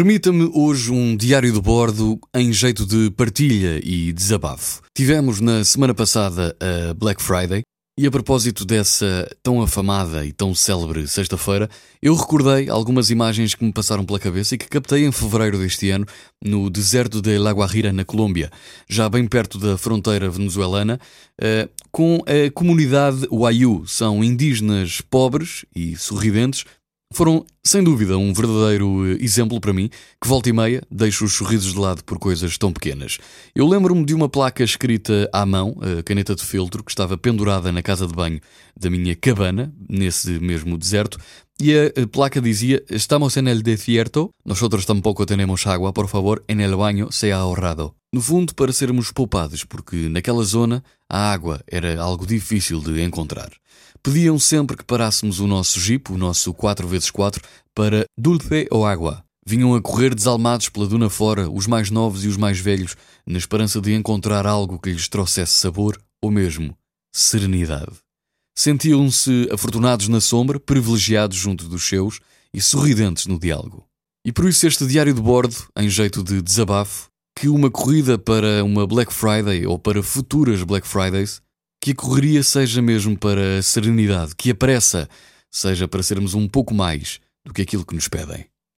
Permita-me hoje um diário de bordo em jeito de partilha e desabafo. Tivemos na semana passada a Black Friday e a propósito dessa tão afamada e tão célebre sexta-feira, eu recordei algumas imagens que me passaram pela cabeça e que captei em fevereiro deste ano no deserto de La Guajira, na Colômbia, já bem perto da fronteira venezuelana, eh, com a comunidade Wayu. São indígenas pobres e sorridentes foram, sem dúvida, um verdadeiro eh, exemplo para mim, que volta e meia deixo os sorrisos de lado por coisas tão pequenas. Eu lembro-me de uma placa escrita à mão, a caneta de feltro, que estava pendurada na casa de banho da minha cabana, nesse mesmo deserto, e a placa dizia: Estamos en el desierto, nosotros tampoco tenemos agua, por favor, en el baño sea ahorrado. No fundo, para sermos poupados, porque naquela zona a água era algo difícil de encontrar. Pediam sempre que parássemos o nosso jeep, o nosso 4x4, para dulce ou água. Vinham a correr desalmados pela duna fora, os mais novos e os mais velhos, na esperança de encontrar algo que lhes trouxesse sabor ou mesmo serenidade. Sentiam-se afortunados na sombra, privilegiados junto dos seus e sorridentes no diálogo. E por isso este diário de bordo, em jeito de desabafo, que uma corrida para uma Black Friday ou para futuras Black Fridays, que a correria seja mesmo para a serenidade, que a pressa seja para sermos um pouco mais do que aquilo que nos pedem.